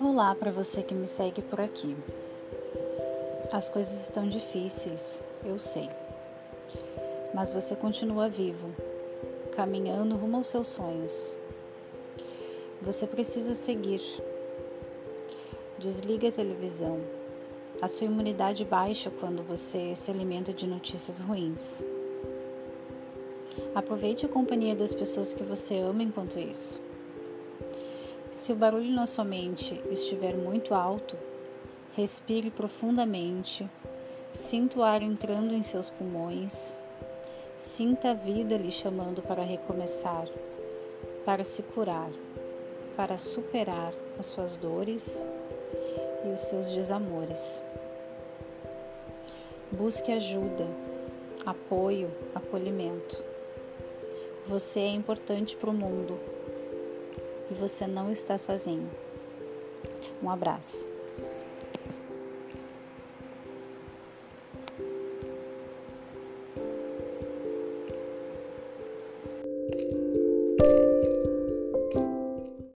Olá para você que me segue por aqui. As coisas estão difíceis, eu sei. Mas você continua vivo, caminhando rumo aos seus sonhos. Você precisa seguir. Desliga a televisão. A sua imunidade baixa quando você se alimenta de notícias ruins. Aproveite a companhia das pessoas que você ama enquanto isso. Se o barulho na sua mente estiver muito alto, respire profundamente, sinta o ar entrando em seus pulmões, sinta a vida lhe chamando para recomeçar, para se curar, para superar as suas dores e os seus desamores. Busque ajuda, apoio, acolhimento. Você é importante para o mundo e você não está sozinho. Um abraço.